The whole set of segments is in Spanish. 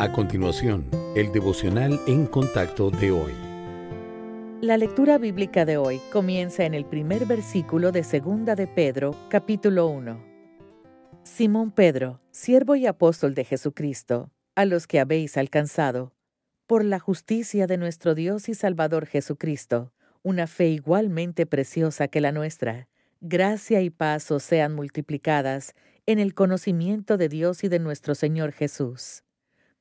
A continuación, el devocional en contacto de hoy. La lectura bíblica de hoy comienza en el primer versículo de Segunda de Pedro, capítulo 1. Simón Pedro, siervo y apóstol de Jesucristo, a los que habéis alcanzado, por la justicia de nuestro Dios y Salvador Jesucristo, una fe igualmente preciosa que la nuestra, gracia y paz sean multiplicadas en el conocimiento de Dios y de nuestro Señor Jesús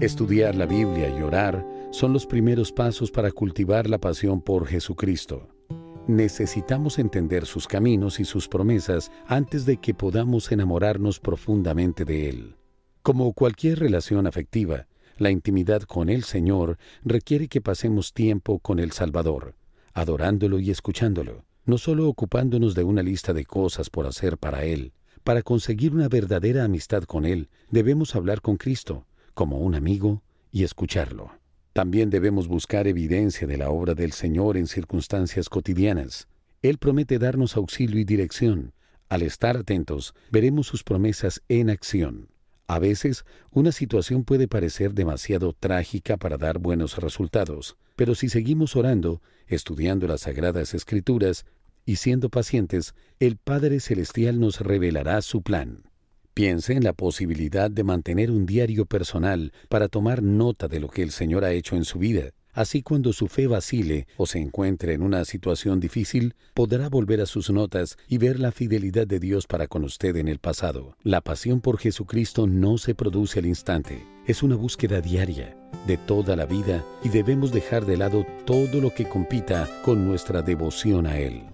Estudiar la Biblia y orar son los primeros pasos para cultivar la pasión por Jesucristo. Necesitamos entender sus caminos y sus promesas antes de que podamos enamorarnos profundamente de Él. Como cualquier relación afectiva, la intimidad con el Señor requiere que pasemos tiempo con el Salvador, adorándolo y escuchándolo, no solo ocupándonos de una lista de cosas por hacer para Él. Para conseguir una verdadera amistad con Él, debemos hablar con Cristo, como un amigo y escucharlo. También debemos buscar evidencia de la obra del Señor en circunstancias cotidianas. Él promete darnos auxilio y dirección. Al estar atentos, veremos sus promesas en acción. A veces, una situación puede parecer demasiado trágica para dar buenos resultados, pero si seguimos orando, estudiando las sagradas escrituras y siendo pacientes, el Padre Celestial nos revelará su plan. Piense en la posibilidad de mantener un diario personal para tomar nota de lo que el Señor ha hecho en su vida. Así cuando su fe vacile o se encuentre en una situación difícil, podrá volver a sus notas y ver la fidelidad de Dios para con usted en el pasado. La pasión por Jesucristo no se produce al instante, es una búsqueda diaria de toda la vida y debemos dejar de lado todo lo que compita con nuestra devoción a Él.